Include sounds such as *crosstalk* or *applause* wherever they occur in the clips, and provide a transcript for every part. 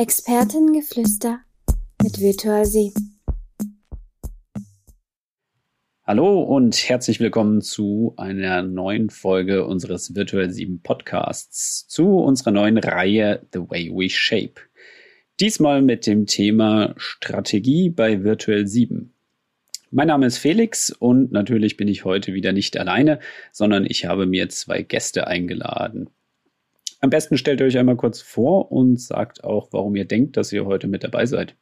Expertengeflüster mit Virtual Sie. Hallo und herzlich willkommen zu einer neuen Folge unseres Virtual 7 Podcasts, zu unserer neuen Reihe The Way We Shape. Diesmal mit dem Thema Strategie bei Virtual 7. Mein Name ist Felix und natürlich bin ich heute wieder nicht alleine, sondern ich habe mir zwei Gäste eingeladen. Am besten stellt ihr euch einmal kurz vor und sagt auch, warum ihr denkt, dass ihr heute mit dabei seid.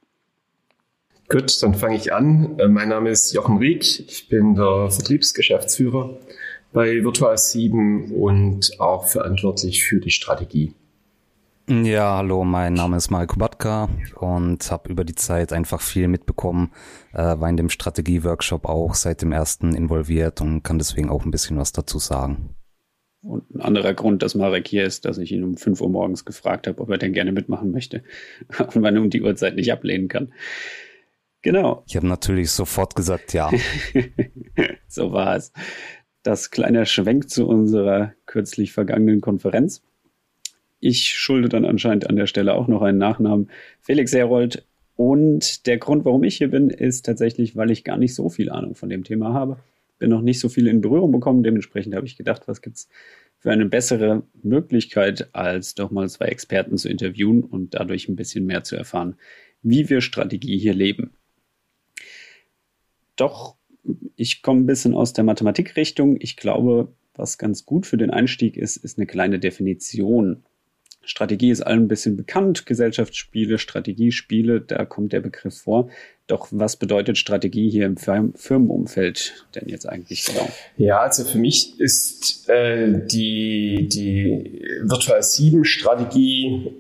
Gut, dann fange ich an. Äh, mein Name ist Jochen Rieck. Ich bin der Vertriebsgeschäftsführer bei Virtual 7 und auch verantwortlich für die Strategie. Ja, hallo, mein Name ist Marco Batka und habe über die Zeit einfach viel mitbekommen, äh, war in dem Strategie-Workshop auch seit dem ersten involviert und kann deswegen auch ein bisschen was dazu sagen. Und ein anderer Grund, dass Marek hier ist, dass ich ihn um 5 Uhr morgens gefragt habe, ob er denn gerne mitmachen möchte *laughs* und man um die Uhrzeit nicht ablehnen kann. Genau. Ich habe natürlich sofort gesagt, ja. *laughs* so war es. Das kleine Schwenk zu unserer kürzlich vergangenen Konferenz. Ich schulde dann anscheinend an der Stelle auch noch einen Nachnamen. Felix Herold. Und der Grund, warum ich hier bin, ist tatsächlich, weil ich gar nicht so viel Ahnung von dem Thema habe. Bin noch nicht so viel in Berührung bekommen. Dementsprechend habe ich gedacht, was gibt's für eine bessere Möglichkeit, als doch mal zwei Experten zu interviewen und dadurch ein bisschen mehr zu erfahren, wie wir Strategie hier leben doch, ich komme ein bisschen aus der Mathematikrichtung. Ich glaube, was ganz gut für den Einstieg ist, ist eine kleine Definition. Strategie ist allen ein bisschen bekannt, Gesellschaftsspiele, Strategiespiele, da kommt der Begriff vor. Doch was bedeutet Strategie hier im Firmenumfeld denn jetzt eigentlich genau? Ja, also für mich ist äh, die, die Virtual 7 Strategie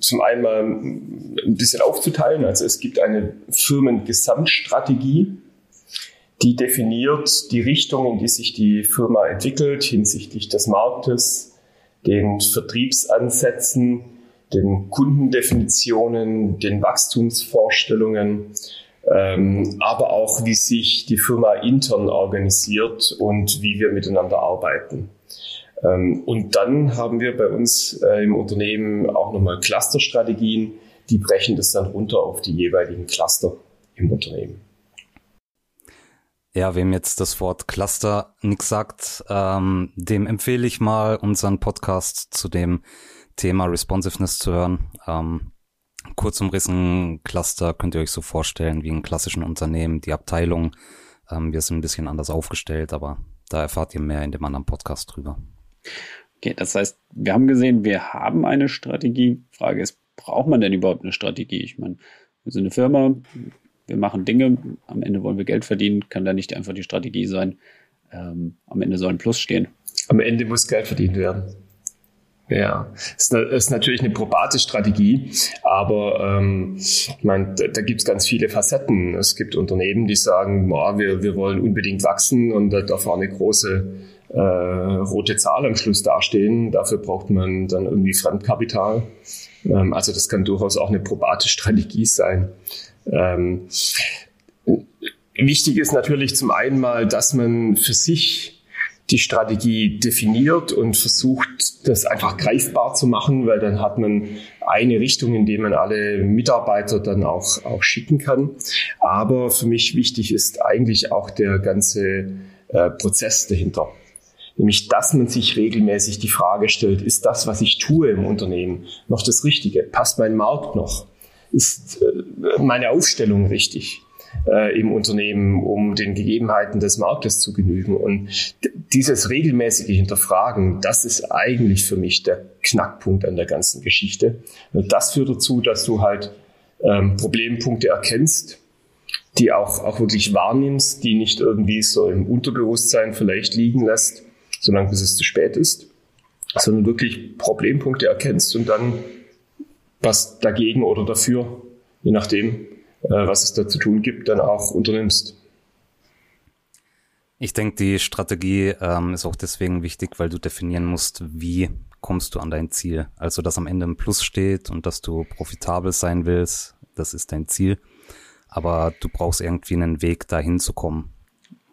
zum einen mal ein bisschen aufzuteilen. Also es gibt eine Firmengesamtstrategie, die definiert die Richtung, in die sich die Firma entwickelt hinsichtlich des Marktes, den Vertriebsansätzen, den Kundendefinitionen, den Wachstumsvorstellungen, ähm, aber auch wie sich die Firma intern organisiert und wie wir miteinander arbeiten. Ähm, und dann haben wir bei uns äh, im Unternehmen auch nochmal Clusterstrategien, die brechen das dann runter auf die jeweiligen Cluster im Unternehmen. Ja, wem jetzt das Wort Cluster nichts sagt, ähm, dem empfehle ich mal unseren Podcast zu dem Thema Responsiveness zu hören. Ähm, kurz umrissen, Cluster könnt ihr euch so vorstellen wie in klassischen Unternehmen, die Abteilung. Ähm, wir sind ein bisschen anders aufgestellt, aber da erfahrt ihr mehr in dem anderen Podcast drüber. Okay, das heißt, wir haben gesehen, wir haben eine Strategie. Frage ist, braucht man denn überhaupt eine Strategie? Ich meine, wir sind eine Firma, wir machen Dinge, am Ende wollen wir Geld verdienen, kann da nicht einfach die Strategie sein, ähm, am Ende soll ein Plus stehen. Am Ende muss Geld verdient werden. Ja, ist, ist natürlich eine probate Strategie, aber ähm, ich meine, da, da gibt es ganz viele Facetten. Es gibt Unternehmen, die sagen, boah, wir, wir wollen unbedingt wachsen und da darf auch eine große äh, rote Zahl am Schluss dastehen. Dafür braucht man dann irgendwie Fremdkapital. Ähm, also das kann durchaus auch eine probate Strategie sein. Ähm, wichtig ist natürlich zum einen mal, dass man für sich die Strategie definiert und versucht, das einfach greifbar zu machen, weil dann hat man eine Richtung, in die man alle Mitarbeiter dann auch, auch schicken kann. Aber für mich wichtig ist eigentlich auch der ganze äh, Prozess dahinter. Nämlich, dass man sich regelmäßig die Frage stellt, ist das, was ich tue im Unternehmen, noch das Richtige? Passt mein Markt noch? Ist äh, meine Aufstellung richtig äh, im Unternehmen, um den Gegebenheiten des Marktes zu genügen. Und dieses regelmäßige Hinterfragen, das ist eigentlich für mich der Knackpunkt an der ganzen Geschichte. Das führt dazu, dass du halt ähm, Problempunkte erkennst, die auch, auch wirklich wahrnimmst, die nicht irgendwie so im Unterbewusstsein vielleicht liegen lässt, solange bis es zu spät ist, sondern wirklich Problempunkte erkennst und dann was dagegen oder dafür, je nachdem, äh, was es da zu tun gibt, dann auch unternimmst. Ich denke, die Strategie ähm, ist auch deswegen wichtig, weil du definieren musst, wie kommst du an dein Ziel. Also, dass am Ende ein Plus steht und dass du profitabel sein willst, das ist dein Ziel. Aber du brauchst irgendwie einen Weg, dahin zu kommen.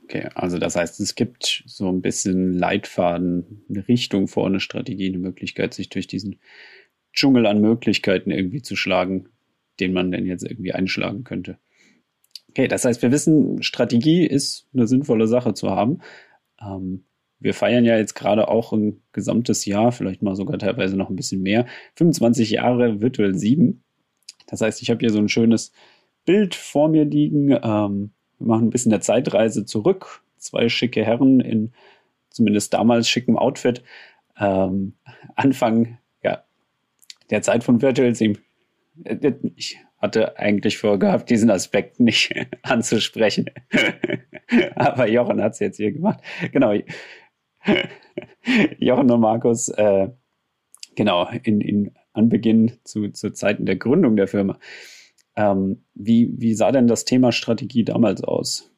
Okay, also das heißt, es gibt so ein bisschen Leitfaden, eine Richtung vor, eine Strategie, eine Möglichkeit, sich durch diesen Dschungel an Möglichkeiten irgendwie zu schlagen, den man denn jetzt irgendwie einschlagen könnte. Okay, das heißt, wir wissen, Strategie ist eine sinnvolle Sache zu haben. Ähm, wir feiern ja jetzt gerade auch ein gesamtes Jahr, vielleicht mal sogar teilweise noch ein bisschen mehr, 25 Jahre Virtual 7. Das heißt, ich habe hier so ein schönes Bild vor mir liegen. Ähm, wir machen ein bisschen der Zeitreise zurück. Zwei schicke Herren in zumindest damals schickem Outfit. Ähm, Anfang der Zeit von Virtual 7. Äh, ich hatte eigentlich vorgehabt, diesen Aspekt nicht *laughs* anzusprechen. *laughs* Aber Jochen hat es jetzt hier gemacht. Genau. *laughs* Jochen und Markus, äh, genau, in, in Anbeginn zu, zu Zeiten der Gründung der Firma. Ähm, wie, wie sah denn das Thema Strategie damals aus?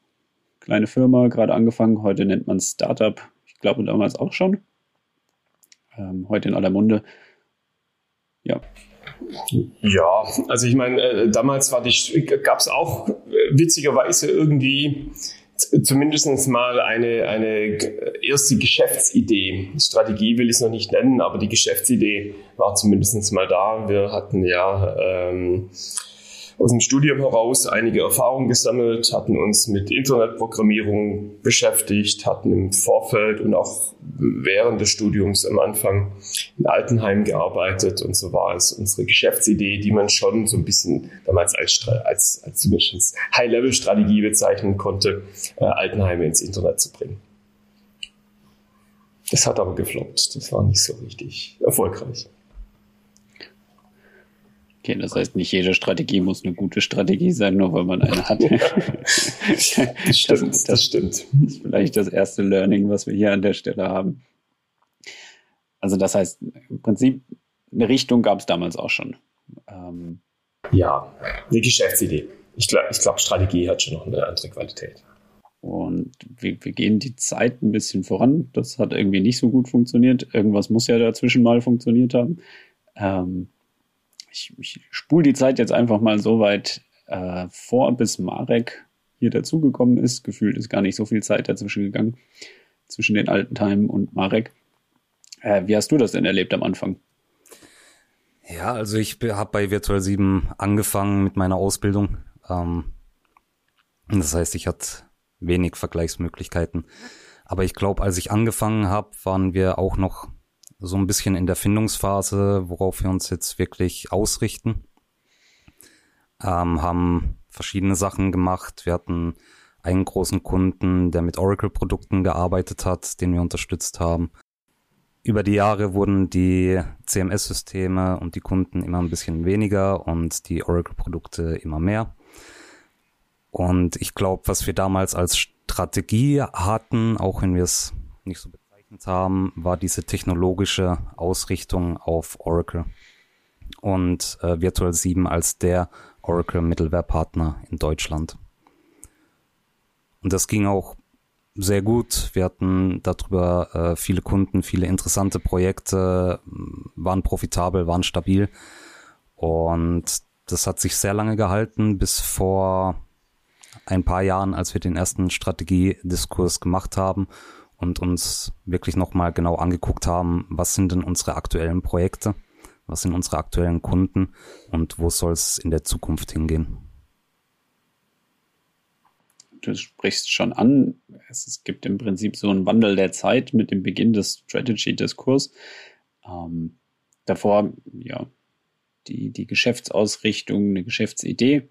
Kleine Firma, gerade angefangen, heute nennt man Startup. Ich glaube damals auch schon. Ähm, heute in aller Munde. Ja. Ja, also ich meine, äh, damals gab es auch äh, witzigerweise irgendwie zumindest mal eine, eine erste Geschäftsidee. Strategie will ich es noch nicht nennen, aber die Geschäftsidee war zumindest mal da. Wir hatten ja ähm, aus dem Studium heraus einige Erfahrungen gesammelt, hatten uns mit Internetprogrammierung beschäftigt, hatten im Vorfeld und auch während des Studiums am Anfang in Altenheim gearbeitet und so war es unsere Geschäftsidee, die man schon so ein bisschen damals als, als, als zumindest High-Level-Strategie bezeichnen konnte, äh, Altenheime ins Internet zu bringen. Das hat aber gefloppt. Das war nicht so richtig erfolgreich. Okay, das heißt, nicht jede Strategie muss eine gute Strategie sein, nur weil man eine hat. *laughs* das stimmt, das, das stimmt. Das ist vielleicht das erste Learning, was wir hier an der Stelle haben. Also das heißt, im Prinzip, eine Richtung gab es damals auch schon. Ähm, ja, eine Geschäftsidee. Ich glaube, glaub, Strategie hat schon noch eine andere Qualität. Und wir, wir gehen die Zeit ein bisschen voran. Das hat irgendwie nicht so gut funktioniert. Irgendwas muss ja dazwischen mal funktioniert haben. Ähm, ich, ich spule die Zeit jetzt einfach mal so weit äh, vor, bis Marek hier dazugekommen ist. Gefühlt ist gar nicht so viel Zeit dazwischen gegangen, zwischen den alten Timen und Marek. Äh, wie hast du das denn erlebt am Anfang? Ja, also ich habe bei Virtual 7 angefangen mit meiner Ausbildung. Ähm, das heißt, ich hatte wenig Vergleichsmöglichkeiten. Aber ich glaube, als ich angefangen habe, waren wir auch noch so ein bisschen in der Findungsphase, worauf wir uns jetzt wirklich ausrichten. Ähm, haben verschiedene Sachen gemacht. Wir hatten einen großen Kunden, der mit Oracle-Produkten gearbeitet hat, den wir unterstützt haben. Über die Jahre wurden die CMS-Systeme und die Kunden immer ein bisschen weniger und die Oracle-Produkte immer mehr. Und ich glaube, was wir damals als Strategie hatten, auch wenn wir es nicht so haben, war diese technologische Ausrichtung auf Oracle und äh, Virtual 7 als der Oracle Middleware Partner in Deutschland. Und das ging auch sehr gut. Wir hatten darüber äh, viele Kunden, viele interessante Projekte, waren profitabel, waren stabil. Und das hat sich sehr lange gehalten, bis vor ein paar Jahren, als wir den ersten Strategiediskurs gemacht haben und uns wirklich nochmal genau angeguckt haben, was sind denn unsere aktuellen Projekte, was sind unsere aktuellen Kunden und wo soll es in der Zukunft hingehen. Du sprichst schon an, es, gibt im Prinzip so einen Wandel der Zeit mit dem Beginn des Strategy-Diskurs. Ähm, davor, ja, die, die Geschäftsausrichtung, eine Geschäftsidee.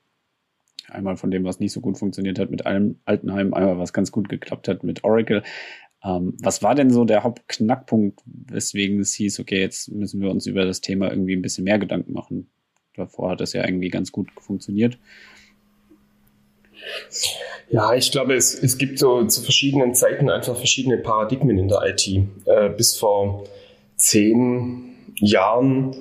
Einmal von dem, was nicht so gut funktioniert hat mit allem Altenheim, einmal was ganz gut geklappt hat mit Oracle. Ähm, was war denn so der Hauptknackpunkt, weswegen es hieß, okay, jetzt müssen wir uns über das Thema irgendwie ein bisschen mehr Gedanken machen? Davor hat das ja irgendwie ganz gut funktioniert. Ja, ich glaube, es, es gibt so zu verschiedenen Zeiten einfach verschiedene Paradigmen in der IT. Äh, bis vor zehn Jahren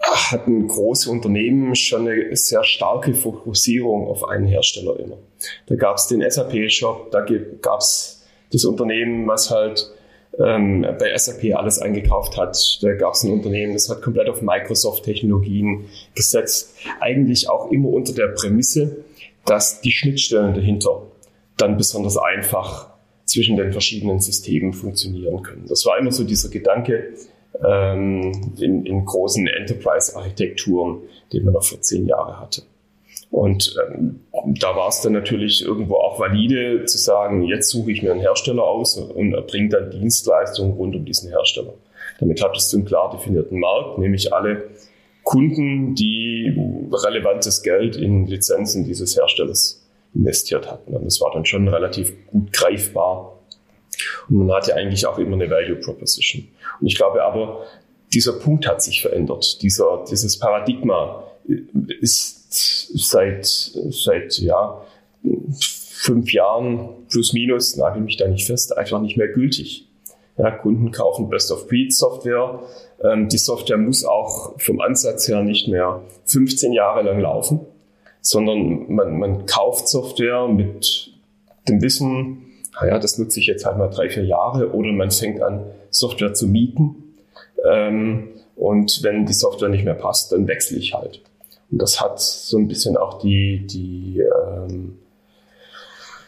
hatten große Unternehmen schon eine sehr starke Fokussierung auf einen Hersteller immer. Da gab es den SAP-Shop, da gab es das Unternehmen, was halt ähm, bei SAP alles eingekauft hat. Da gab es ein Unternehmen, das hat komplett auf Microsoft-Technologien gesetzt. Eigentlich auch immer unter der Prämisse, dass die Schnittstellen dahinter dann besonders einfach zwischen den verschiedenen Systemen funktionieren können. Das war immer so dieser Gedanke, ähm, in, in großen Enterprise-Architekturen, die man noch vor zehn Jahren hatte. Und ähm, da war es dann natürlich irgendwo auch valide zu sagen, jetzt suche ich mir einen Hersteller aus und erbringe dann Dienstleistungen rund um diesen Hersteller. Damit hattest du einen klar definierten Markt, nämlich alle Kunden, die relevantes Geld in Lizenzen dieses Herstellers investiert hatten. Und das war dann schon relativ gut greifbar. Und man hatte eigentlich auch immer eine Value Proposition. Und ich glaube aber, dieser Punkt hat sich verändert. Dieser, dieses Paradigma ist seit, seit, ja, fünf Jahren plus minus, nagel mich da nicht fest, einfach nicht mehr gültig. Ja, Kunden kaufen Best-of-Breed-Software. Ähm, die Software muss auch vom Ansatz her nicht mehr 15 Jahre lang laufen, sondern man, man kauft Software mit dem Wissen, naja, das nutze ich jetzt halt mal drei, vier Jahre oder man fängt an, Software zu mieten. Ähm, und wenn die Software nicht mehr passt, dann wechsle ich halt. Und das hat so ein bisschen auch die, die ähm,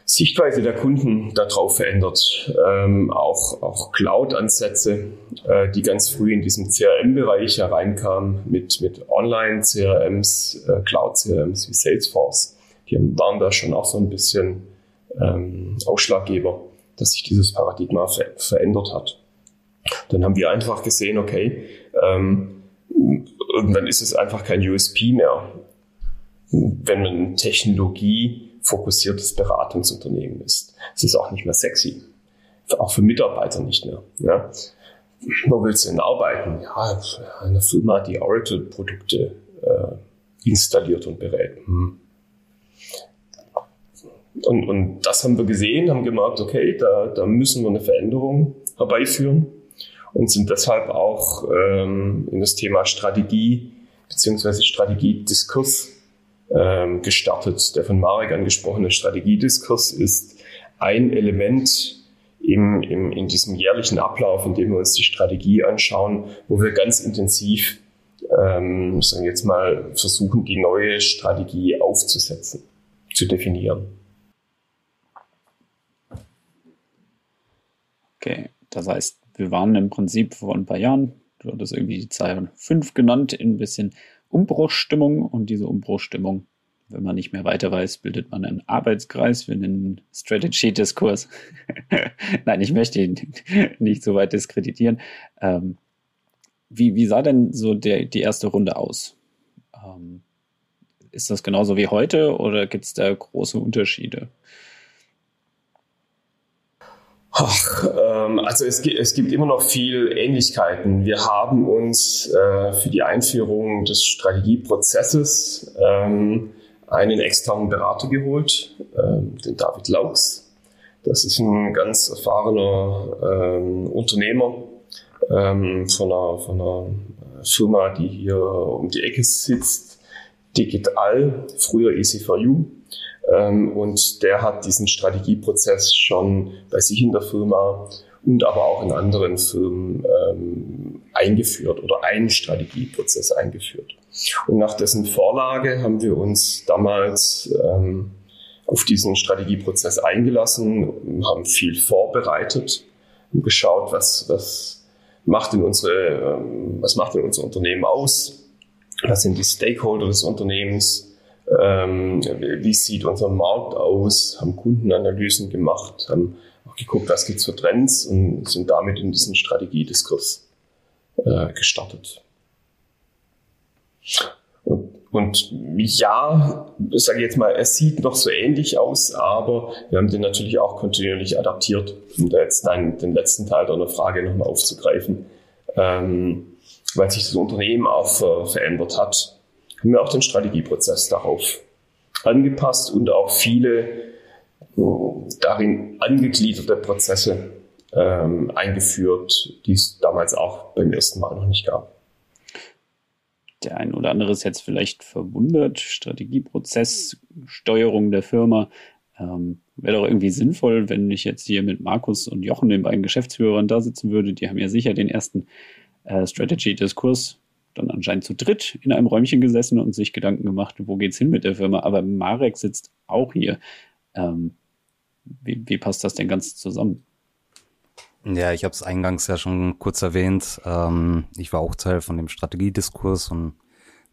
Sichtweise der Kunden darauf verändert. Ähm, auch auch Cloud-Ansätze, äh, die ganz früh in diesem CRM-Bereich hereinkamen mit, mit Online-CRMs, äh, Cloud-CRMs wie Salesforce. Die waren da schon auch so ein bisschen ähm, Ausschlaggeber, dass sich dieses Paradigma ver verändert hat. Dann haben wir einfach gesehen, okay, ähm, irgendwann ist es einfach kein USP mehr, wenn man ein technologiefokussiertes Beratungsunternehmen ist. Es ist auch nicht mehr sexy. Auch für Mitarbeiter nicht mehr. Ja. Wo willst du denn arbeiten? Ja, eine Firma, die Oracle-Produkte äh, installiert und berät. Hm. Und, und das haben wir gesehen, haben gemerkt, okay, da, da müssen wir eine Veränderung herbeiführen und sind deshalb auch ähm, in das Thema Strategie beziehungsweise Strategiediskurs ähm, gestartet. Der von Marek angesprochene Strategiediskurs ist ein Element im, im, in diesem jährlichen Ablauf, in dem wir uns die Strategie anschauen, wo wir ganz intensiv ähm, sagen jetzt mal versuchen, die neue Strategie aufzusetzen, zu definieren. Okay, das heißt, wir waren im Prinzip vor ein paar Jahren, du hattest irgendwie die Zahl 5 genannt, in ein bisschen Umbruchstimmung und diese Umbruchstimmung, wenn man nicht mehr weiter weiß, bildet man einen Arbeitskreis, wir nennen Strategy-Diskurs. *laughs* Nein, ich möchte ihn nicht so weit diskreditieren. Ähm, wie, wie sah denn so der, die erste Runde aus? Ähm, ist das genauso wie heute oder gibt es da große Unterschiede? Ach, ähm, also es, es, gibt immer noch viel Ähnlichkeiten. Wir haben uns äh, für die Einführung des Strategieprozesses ähm, einen externen Berater geholt, ähm, den David Laux. Das ist ein ganz erfahrener ähm, Unternehmer ähm, von einer, von, einer, Firma, die hier um die Ecke sitzt, Digital, früher Easy4U. Ähm, und der hat diesen Strategieprozess schon bei sich in der Firma und aber auch in anderen Firmen ähm, eingeführt oder einen Strategieprozess eingeführt. Und nach dessen Vorlage haben wir uns damals ähm, auf diesen Strategieprozess eingelassen, haben viel vorbereitet und geschaut, was, was macht denn unsere, ähm, was macht denn unser Unternehmen aus? Was sind die Stakeholder des Unternehmens? Ähm, wie sieht unser Markt aus, haben Kundenanalysen gemacht, haben auch geguckt, was gibt es für Trends und sind damit in diesen Strategiediskurs äh, gestartet. Und, und ja, sage ich jetzt mal, es sieht noch so ähnlich aus, aber wir haben den natürlich auch kontinuierlich adaptiert, um da jetzt den, den letzten Teil deiner Frage nochmal aufzugreifen, ähm, weil sich das Unternehmen auch ver verändert hat haben wir auch den Strategieprozess darauf angepasst und auch viele äh, darin angegliederte Prozesse ähm, eingeführt, die es damals auch beim ersten Mal noch nicht gab. Der ein oder andere ist jetzt vielleicht verwundert. Strategieprozess, Steuerung der Firma. Ähm, Wäre doch irgendwie sinnvoll, wenn ich jetzt hier mit Markus und Jochen, den beiden Geschäftsführern, da sitzen würde. Die haben ja sicher den ersten äh, Strategy-Diskurs dann anscheinend zu dritt in einem Räumchen gesessen und sich Gedanken gemacht, wo geht's hin mit der Firma. Aber Marek sitzt auch hier. Ähm, wie, wie passt das denn ganz zusammen? Ja, ich habe es eingangs ja schon kurz erwähnt. Ähm, ich war auch Teil von dem Strategiediskurs und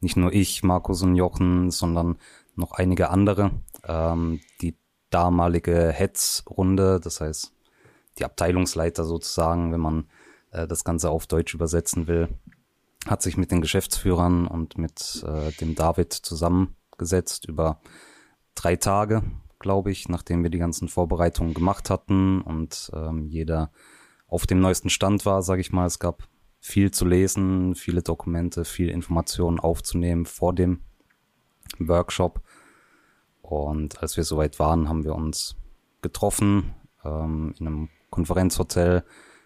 nicht nur ich, Markus und Jochen, sondern noch einige andere. Ähm, die damalige Hetz-Runde, das heißt die Abteilungsleiter sozusagen, wenn man äh, das Ganze auf Deutsch übersetzen will, hat sich mit den Geschäftsführern und mit äh, dem David zusammengesetzt über drei Tage, glaube ich, nachdem wir die ganzen Vorbereitungen gemacht hatten und ähm, jeder auf dem neuesten Stand war, sage ich mal. Es gab viel zu lesen, viele Dokumente, viel Informationen aufzunehmen vor dem Workshop. Und als wir soweit waren, haben wir uns getroffen ähm, in einem Konferenzhotel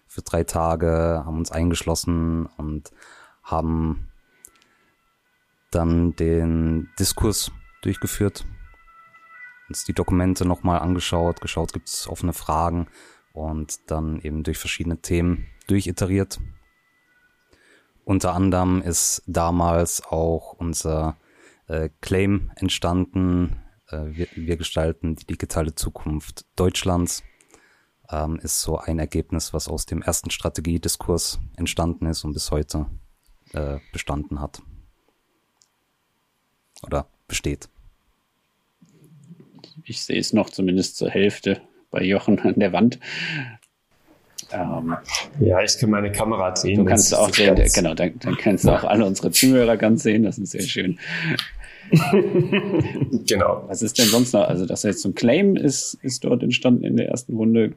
für drei Tage, haben uns eingeschlossen und haben dann den Diskurs durchgeführt, uns die Dokumente nochmal angeschaut, geschaut, gibt es offene Fragen und dann eben durch verschiedene Themen durchiteriert. Unter anderem ist damals auch unser äh, Claim entstanden, äh, wir, wir gestalten die digitale Zukunft Deutschlands ähm, ist so ein Ergebnis, was aus dem ersten Strategiediskurs entstanden ist und bis heute äh, bestanden hat. Oder besteht. Ich sehe es noch zumindest zur Hälfte bei Jochen an der Wand. Ähm, ja, ich kann meine Kamera sehen. Du kannst auch sehen, genau, dann, dann kannst du auch alle unsere Zuhörer ganz sehen, das ist sehr schön. *laughs* genau. Was ist denn sonst noch? Also, das heißt, so ein Claim ist, ist dort entstanden in der ersten Runde.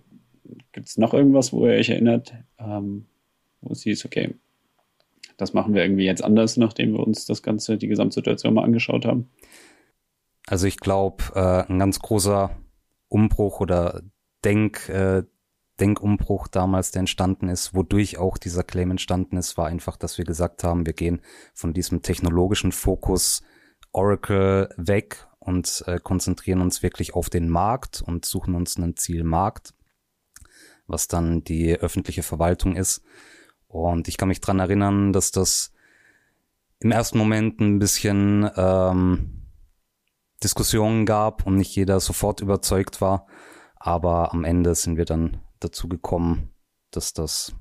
Gibt es noch irgendwas, wo ihr euch erinnert, ähm, wo es hieß, okay, das machen wir irgendwie jetzt anders, nachdem wir uns das Ganze, die Gesamtsituation mal angeschaut haben? Also ich glaube, äh, ein ganz großer Umbruch oder Denk, äh, Denkumbruch damals, der entstanden ist, wodurch auch dieser Claim entstanden ist, war einfach, dass wir gesagt haben, wir gehen von diesem technologischen Fokus Oracle weg und äh, konzentrieren uns wirklich auf den Markt und suchen uns einen Zielmarkt was dann die öffentliche Verwaltung ist. Und ich kann mich dran erinnern, dass das im ersten Moment ein bisschen ähm, Diskussionen gab und nicht jeder sofort überzeugt war. Aber am Ende sind wir dann dazu gekommen, dass das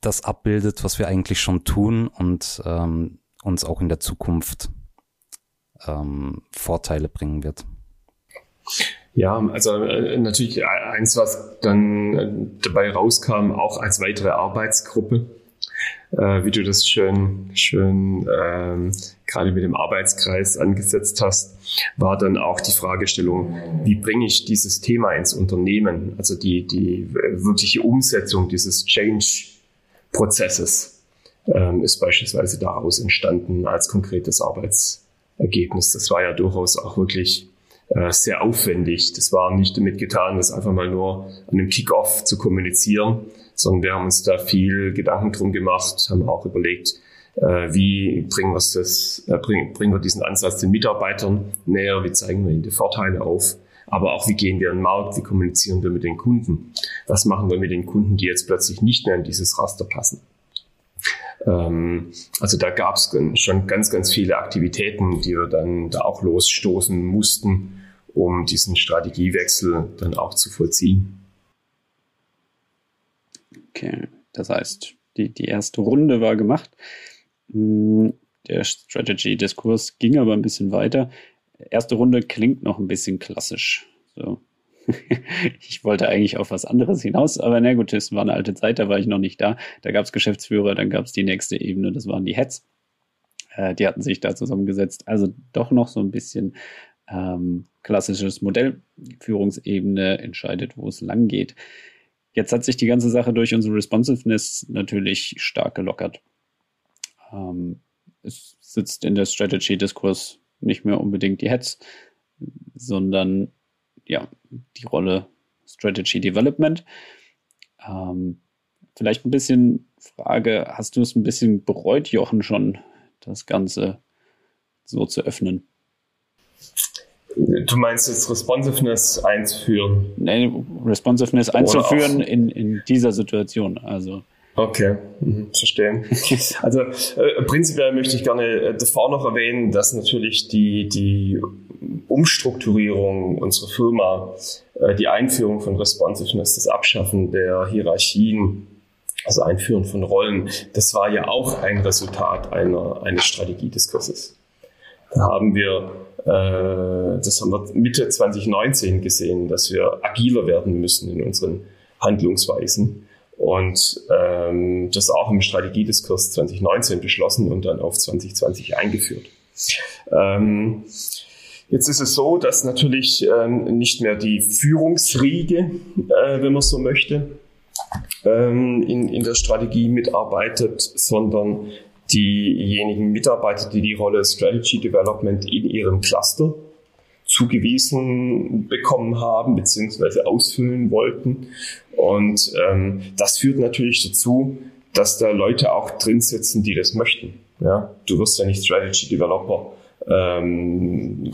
das abbildet, was wir eigentlich schon tun und ähm, uns auch in der Zukunft ähm, Vorteile bringen wird. Ja, also äh, natürlich eins, was dann äh, dabei rauskam, auch als weitere Arbeitsgruppe, äh, wie du das schön, schön ähm, gerade mit dem Arbeitskreis angesetzt hast, war dann auch die Fragestellung, wie bringe ich dieses Thema ins Unternehmen, also die, die wirkliche Umsetzung dieses Change-Prozesses ähm, ist beispielsweise daraus entstanden als konkretes Arbeitsergebnis. Das war ja durchaus auch wirklich äh, sehr aufwendig. Das war nicht damit getan, das einfach mal nur an einem Kick-off zu kommunizieren, sondern wir haben uns da viel Gedanken drum gemacht, haben auch überlegt, äh, wie bringen, das, äh, bringen wir diesen Ansatz den Mitarbeitern näher, wie zeigen wir ihnen die Vorteile auf, aber auch wie gehen wir in den Markt, wie kommunizieren wir mit den Kunden, was machen wir mit den Kunden, die jetzt plötzlich nicht mehr in dieses Raster passen. Ähm, also da gab es schon ganz, ganz viele Aktivitäten, die wir dann da auch losstoßen mussten, um diesen Strategiewechsel dann auch zu vollziehen. Okay, das heißt, die, die erste Runde war gemacht. Hm, der Strategy-Diskurs ging aber ein bisschen weiter. Erste Runde klingt noch ein bisschen klassisch. So. *laughs* ich wollte eigentlich auf was anderes hinaus, aber na gut, es war eine alte Zeit, da war ich noch nicht da. Da gab es Geschäftsführer, dann gab es die nächste Ebene, das waren die Heads. Äh, die hatten sich da zusammengesetzt. Also doch noch so ein bisschen ähm, klassisches Modell. Führungsebene entscheidet, wo es lang geht. Jetzt hat sich die ganze Sache durch unsere Responsiveness natürlich stark gelockert. Ähm, es sitzt in der Strategy-Diskurs nicht mehr unbedingt die Heads, sondern ja, die Rolle Strategy Development. Ähm, vielleicht ein bisschen Frage, hast du es ein bisschen bereut, Jochen, schon das Ganze so zu öffnen? Du meinst jetzt Responsiveness einzuführen? Nein, Responsiveness einzuführen in, in dieser Situation. Also Okay, mhm, verstehe. *laughs* Also äh, prinzipiell möchte ich gerne äh, davor noch erwähnen, dass natürlich die, die Umstrukturierung unserer Firma äh, die Einführung von Responsiveness, das Abschaffen der Hierarchien, also Einführen von Rollen, das war ja auch ein Resultat einer, eines Strategiediskurses. Haben wir, äh, das haben wir Mitte 2019 gesehen, dass wir agiler werden müssen in unseren Handlungsweisen. Und ähm, das auch im Strategiediskurs 2019 beschlossen und dann auf 2020 eingeführt. Ähm, Jetzt ist es so, dass natürlich ähm, nicht mehr die Führungsriege, äh, wenn man so möchte, ähm, in, in der Strategie mitarbeitet, sondern diejenigen Mitarbeiter, die die Rolle Strategy Development in ihrem Cluster zugewiesen bekommen haben beziehungsweise ausfüllen wollten. Und ähm, das führt natürlich dazu, dass da Leute auch drin sitzen, die das möchten. Ja, du wirst ja nicht Strategy Developer ähm,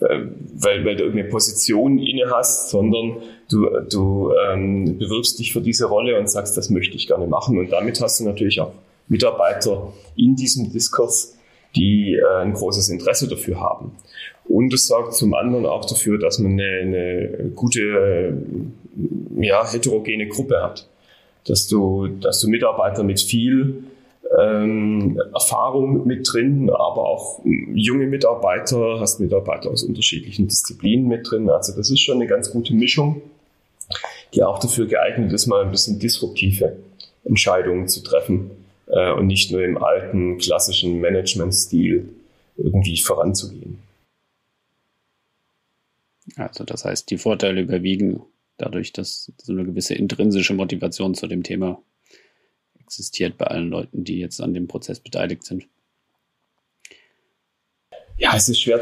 weil, weil du irgendeine Position inne hast, sondern du, du ähm, bewirbst dich für diese Rolle und sagst, das möchte ich gerne machen. Und damit hast du natürlich auch Mitarbeiter in diesem Diskurs, die äh, ein großes Interesse dafür haben. Und es sorgt zum anderen auch dafür, dass man eine, eine gute, äh, ja, heterogene Gruppe hat. Dass du, dass du Mitarbeiter mit viel ähm, Erfahrung mit drin, aber auch junge Mitarbeiter, hast Mitarbeiter aus unterschiedlichen Disziplinen mit drin. Also das ist schon eine ganz gute Mischung, die auch dafür geeignet ist, mal ein bisschen disruptive Entscheidungen zu treffen äh, und nicht nur im alten klassischen Management-Stil irgendwie voranzugehen. Also das heißt, die Vorteile überwiegen dadurch, dass so eine gewisse intrinsische Motivation zu dem Thema existiert bei allen Leuten, die jetzt an dem Prozess beteiligt sind. Ja, es ist schwer,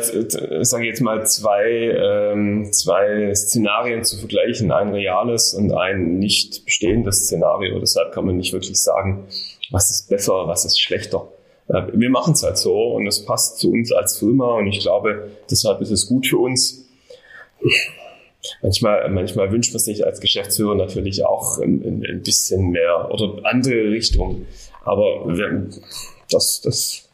sage ich jetzt mal, zwei, ähm, zwei Szenarien zu vergleichen, ein reales und ein nicht bestehendes Szenario. Deshalb kann man nicht wirklich sagen, was ist besser, was ist schlechter. Äh, wir machen es halt so und es passt zu uns als Firma und ich glaube, deshalb ist es gut für uns manchmal, manchmal wünscht man sich als Geschäftsführer natürlich auch ein, ein bisschen mehr oder andere Richtung. Aber das, das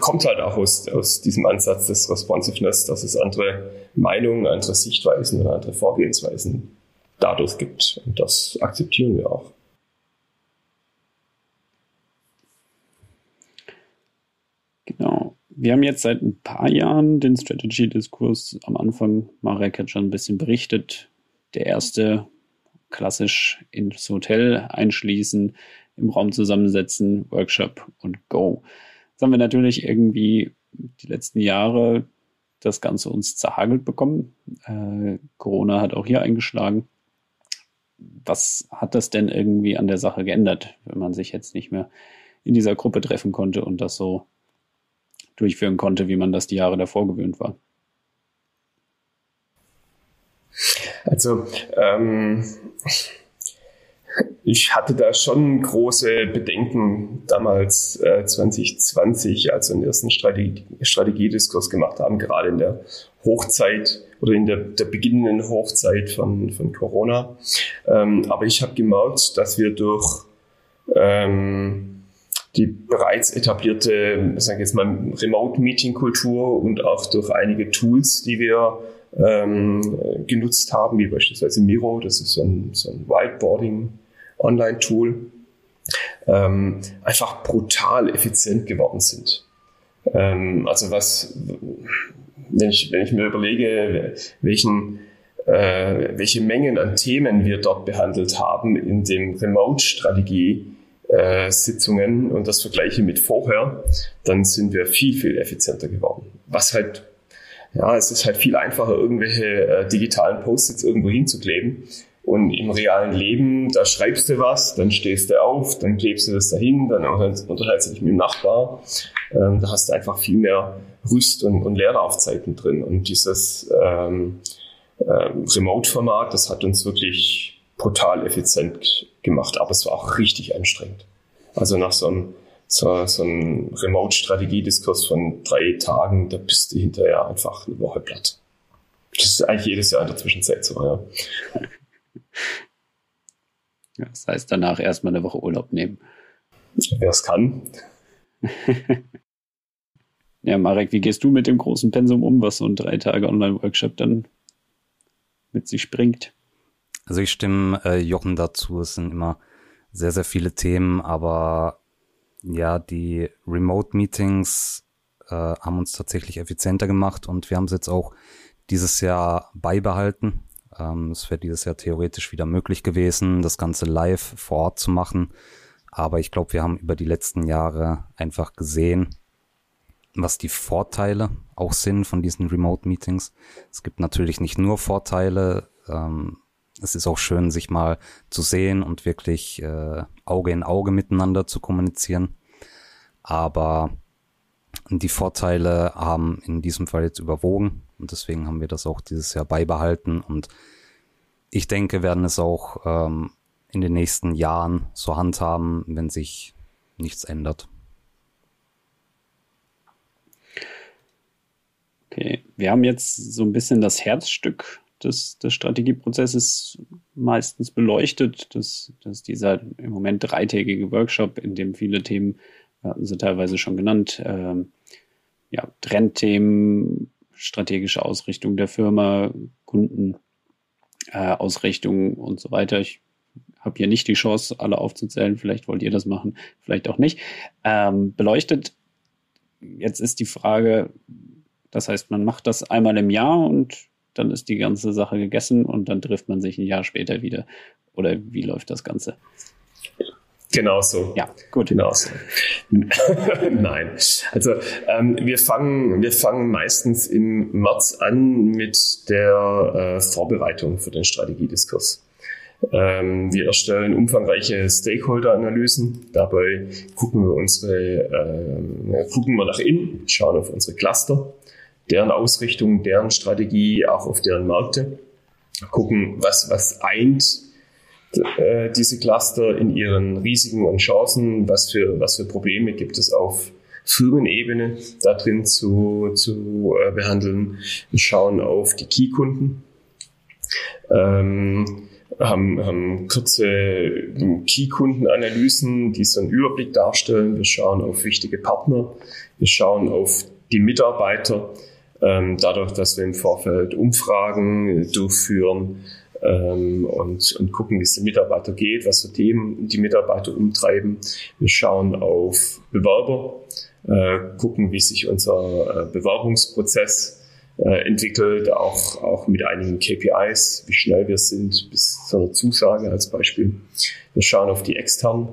kommt halt auch aus, aus diesem Ansatz des Responsiveness, dass es andere Meinungen, andere Sichtweisen und andere Vorgehensweisen dadurch gibt. Und das akzeptieren wir auch. Genau. Wir haben jetzt seit ein paar Jahren den Strategy-Diskurs am Anfang, Marek hat schon ein bisschen berichtet, der erste klassisch ins Hotel einschließen, im Raum zusammensetzen, Workshop und Go. Jetzt haben wir natürlich irgendwie die letzten Jahre das Ganze uns zerhagelt bekommen. Äh, Corona hat auch hier eingeschlagen. Was hat das denn irgendwie an der Sache geändert, wenn man sich jetzt nicht mehr in dieser Gruppe treffen konnte und das so durchführen konnte, wie man das die Jahre davor gewöhnt war. Also ähm, ich hatte da schon große Bedenken damals äh, 2020, als wir den ersten Strategie, Strategiediskurs gemacht haben, gerade in der Hochzeit oder in der, der beginnenden Hochzeit von, von Corona. Ähm, aber ich habe gemerkt, dass wir durch ähm, die bereits etablierte, sagen wir jetzt mal, Remote-Meeting-Kultur und auch durch einige Tools, die wir ähm, genutzt haben, wie beispielsweise Miro, das ist so ein, so ein Whiteboarding-Online-Tool, ähm, einfach brutal effizient geworden sind. Ähm, also was, wenn ich, wenn ich mir überlege, welchen äh, welche Mengen an Themen wir dort behandelt haben in dem Remote-Strategie, äh, und das vergleiche mit vorher, dann sind wir viel, viel effizienter geworden. Was halt, ja, es ist halt viel einfacher, irgendwelche äh, digitalen Post-its irgendwo hinzukleben. Und im realen Leben, da schreibst du was, dann stehst du auf, dann klebst du das dahin, dann unterhältst du dich mit dem Nachbar. Ähm, da hast du einfach viel mehr Rüst- und, und Leerlaufzeiten drin. Und dieses ähm, äh, Remote-Format, das hat uns wirklich brutal effizient gemacht, aber es war auch richtig anstrengend. Also nach so einem, so, so einem Remote-Strategiediskurs von drei Tagen, da bist du hinterher einfach eine Woche platt. Das ist eigentlich jedes Jahr in der Zwischenzeit so, ja. ja das heißt, danach erstmal eine Woche Urlaub nehmen. Wer es kann. *laughs* ja, Marek, wie gehst du mit dem großen Pensum um, was so ein drei Tage Online-Workshop dann mit sich bringt. Also ich stimme äh, Jochen dazu. Es sind immer sehr, sehr viele Themen, aber ja, die Remote-Meetings äh, haben uns tatsächlich effizienter gemacht und wir haben es jetzt auch dieses Jahr beibehalten. Ähm, es wäre dieses Jahr theoretisch wieder möglich gewesen, das Ganze live vor Ort zu machen. Aber ich glaube, wir haben über die letzten Jahre einfach gesehen, was die Vorteile auch sind von diesen Remote-Meetings. Es gibt natürlich nicht nur Vorteile. Ähm, es ist auch schön, sich mal zu sehen und wirklich äh, Auge in Auge miteinander zu kommunizieren. Aber die Vorteile haben in diesem Fall jetzt überwogen und deswegen haben wir das auch dieses Jahr beibehalten und ich denke, werden es auch ähm, in den nächsten Jahren so handhaben, wenn sich nichts ändert. Okay, wir haben jetzt so ein bisschen das Herzstück des, des Strategieprozesses meistens beleuchtet. Das, das ist dieser im Moment dreitägige Workshop, in dem viele Themen, hatten Sie teilweise schon genannt, ähm, ja, Trendthemen, strategische Ausrichtung der Firma, Kundenausrichtung äh, und so weiter. Ich habe hier nicht die Chance, alle aufzuzählen. Vielleicht wollt ihr das machen, vielleicht auch nicht. Ähm, beleuchtet. Jetzt ist die Frage, das heißt, man macht das einmal im Jahr und dann ist die ganze Sache gegessen und dann trifft man sich ein Jahr später wieder. Oder wie läuft das Ganze? Genau so. Ja, gut. Genau so. *laughs* Nein. Also ähm, wir fangen wir fangen meistens im März an mit der äh, Vorbereitung für den Strategiediskurs. Ähm, wir erstellen umfangreiche Stakeholder-Analysen. Dabei gucken wir unsere äh, gucken wir nach innen, schauen auf unsere Cluster deren Ausrichtung, deren Strategie, auch auf deren Märkte. Gucken, was, was eint äh, diese Cluster in ihren Risiken und Chancen, was für, was für Probleme gibt es auf Firmenebene da drin zu, zu äh, behandeln. Wir schauen auf die Key-Kunden. Ähm, haben, haben kurze Key-Kundenanalysen, die so einen Überblick darstellen. Wir schauen auf wichtige Partner. Wir schauen auf die Mitarbeiter dadurch, dass wir im Vorfeld Umfragen durchführen ähm, und, und gucken, wie es den Mitarbeiter geht, was für Themen die Mitarbeiter umtreiben. Wir schauen auf Bewerber, äh, gucken, wie sich unser äh, Bewerbungsprozess äh, entwickelt, auch, auch mit einigen KPIs, wie schnell wir sind bis zu einer Zusage als Beispiel. Wir schauen auf die externen,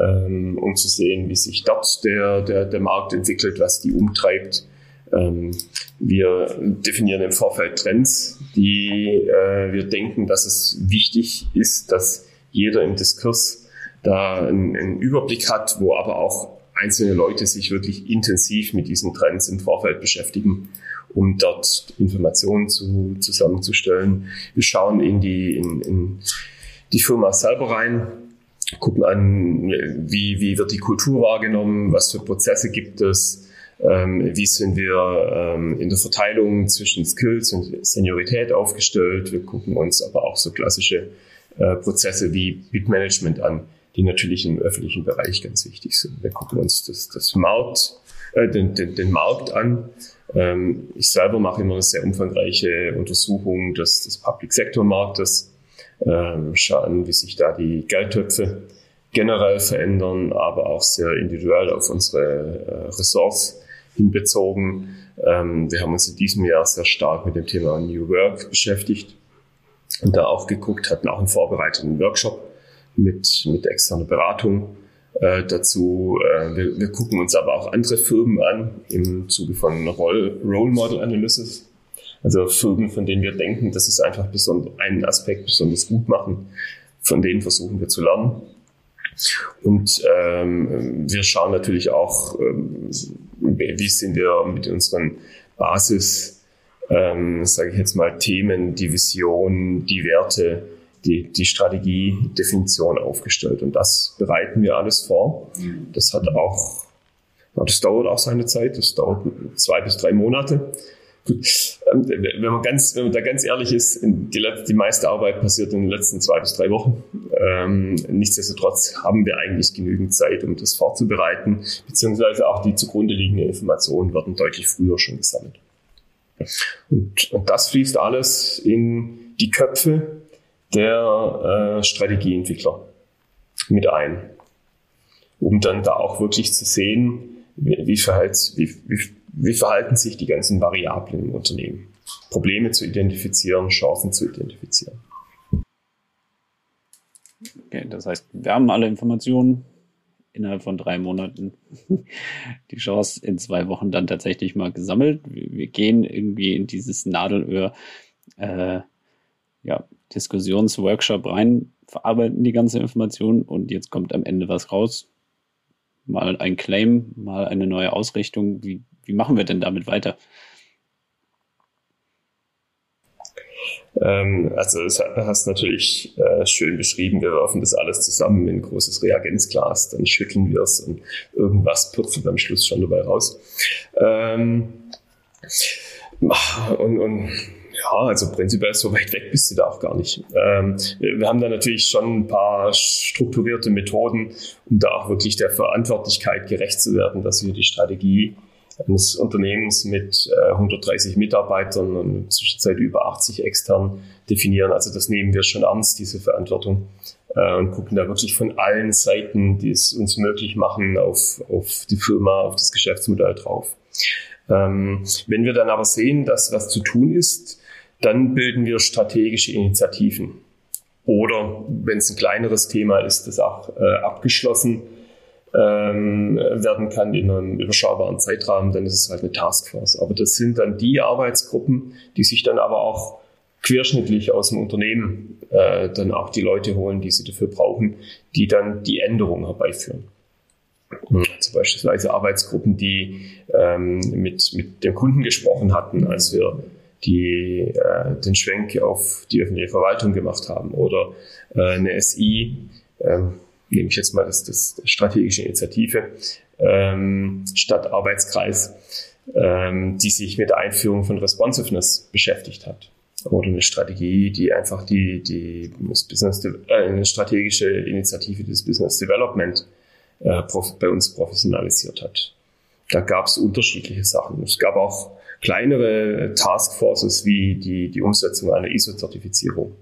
ähm, um zu sehen, wie sich dort der, der, der Markt entwickelt, was die umtreibt ähm, wir definieren im Vorfeld Trends, die äh, wir denken, dass es wichtig ist, dass jeder im Diskurs da einen, Überblick hat, wo aber auch einzelne Leute sich wirklich intensiv mit diesen Trends im Vorfeld beschäftigen, um dort Informationen zu, zusammenzustellen. Wir schauen in die, in, in die Firma selber rein, gucken an, wie, wie wird die Kultur wahrgenommen, was für Prozesse gibt es, ähm, wie sind wir ähm, in der Verteilung zwischen Skills und Seniorität aufgestellt. Wir gucken uns aber auch so klassische äh, Prozesse wie Bitmanagement an, die natürlich im öffentlichen Bereich ganz wichtig sind. Wir gucken uns das, das Markt, äh, den, den, den Markt an. Ähm, ich selber mache immer eine sehr umfangreiche Untersuchung des, des Public Sector Marktes, ähm, schauen, wie sich da die Geldtöpfe generell verändern, aber auch sehr individuell auf unsere äh, Ressorts hinbezogen. Ähm, wir haben uns in diesem Jahr sehr stark mit dem Thema New Work beschäftigt und da auch geguckt, hatten auch einen vorbereiteten Workshop mit, mit externer Beratung äh, dazu. Äh, wir, wir gucken uns aber auch andere Firmen an im Zuge von Role, Role Model Analysis. Also Firmen, von denen wir denken, dass es einfach einen Aspekt besonders gut machen. Von denen versuchen wir zu lernen. Und ähm, wir schauen natürlich auch, ähm, wie sind wir mit unseren Basis, ähm, sage ich jetzt mal, Themen, die Vision, die Werte, die, die Strategiedefinition aufgestellt. Und das bereiten wir alles vor. Das hat auch, das dauert auch seine Zeit, das dauert zwei bis drei Monate. Ähm, wenn man ganz, wenn man da ganz ehrlich ist, die, die meiste Arbeit passiert in den letzten zwei bis drei Wochen. Ähm, nichtsdestotrotz haben wir eigentlich genügend Zeit, um das vorzubereiten, beziehungsweise auch die zugrunde liegenden Informationen werden deutlich früher schon gesammelt. Und, und das fließt alles in die Köpfe der äh, Strategieentwickler mit ein, um dann da auch wirklich zu sehen, wie, wie, verhält, wie, wie, wie verhalten sich die ganzen Variablen im Unternehmen. Probleme zu identifizieren, Chancen zu identifizieren. Okay, das heißt, wir haben alle Informationen innerhalb von drei Monaten *laughs* die Chance in zwei Wochen dann tatsächlich mal gesammelt. Wir, gehen irgendwie in dieses Nadelöhr äh, ja, Diskussionsworkshop rein, verarbeiten die ganze Information und jetzt kommt am Ende was raus. Mal ein Claim, mal eine neue Ausrichtung. Wie, wie machen wir denn damit weiter? Ähm, also das hast natürlich äh, schön beschrieben. Wir werfen das alles zusammen in ein großes Reagenzglas, dann schütteln wir es und irgendwas purzelt am Schluss schon dabei raus. Ähm, und, und ja, also prinzipiell so weit weg bist du da auch gar nicht. Ähm, wir haben da natürlich schon ein paar strukturierte Methoden, um da auch wirklich der Verantwortlichkeit gerecht zu werden, dass wir die Strategie eines Unternehmens mit äh, 130 Mitarbeitern und Zwischenzeit über 80 extern definieren. Also das nehmen wir schon ernst, diese Verantwortung, äh, und gucken da wirklich von allen Seiten, die es uns möglich machen, auf, auf die Firma, auf das Geschäftsmodell drauf. Ähm, wenn wir dann aber sehen, dass was zu tun ist, dann bilden wir strategische Initiativen. Oder wenn es ein kleineres Thema ist, das auch äh, abgeschlossen ähm, werden kann in einem überschaubaren Zeitrahmen, dann ist es halt eine Taskforce. Aber das sind dann die Arbeitsgruppen, die sich dann aber auch querschnittlich aus dem Unternehmen äh, dann auch die Leute holen, die sie dafür brauchen, die dann die Änderung herbeiführen. Mhm. Also beispielsweise Arbeitsgruppen, die ähm, mit, mit dem Kunden gesprochen hatten, als wir die äh, den Schwenk auf die öffentliche Verwaltung gemacht haben oder äh, eine SI, ähm, nehme ich jetzt mal das, das strategische Initiative, ähm, statt Arbeitskreis, ähm, die sich mit der Einführung von Responsiveness beschäftigt hat. Oder eine Strategie, die einfach die, die Business, äh, eine strategische Initiative des Business Development äh, bei uns professionalisiert hat. Da gab es unterschiedliche Sachen. Es gab auch kleinere Taskforces wie die, die Umsetzung einer ISO-Zertifizierung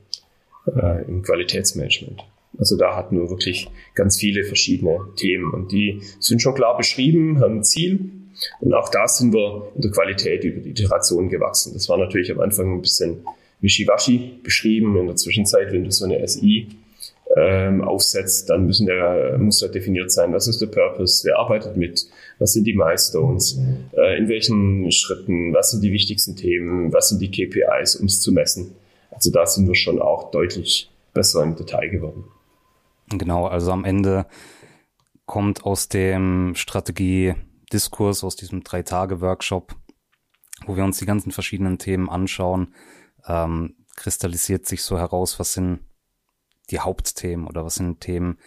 äh, im Qualitätsmanagement. Also da hatten wir wirklich ganz viele verschiedene Themen und die sind schon klar beschrieben, haben ein Ziel und auch da sind wir in der Qualität über die Iteration gewachsen. Das war natürlich am Anfang ein bisschen wischiwaschi beschrieben. In der Zwischenzeit, wenn du so eine SI ähm, aufsetzt, dann müssen der, muss da definiert sein, was ist der Purpose, wer arbeitet mit, was sind die Milestones, äh, in welchen Schritten, was sind die wichtigsten Themen, was sind die KPIs, um es zu messen. Also da sind wir schon auch deutlich besser im Detail geworden. Genau, also am Ende kommt aus dem Strategie-Diskurs, aus diesem Drei-Tage-Workshop, wo wir uns die ganzen verschiedenen Themen anschauen, ähm, kristallisiert sich so heraus, was sind die Hauptthemen oder was sind Themen,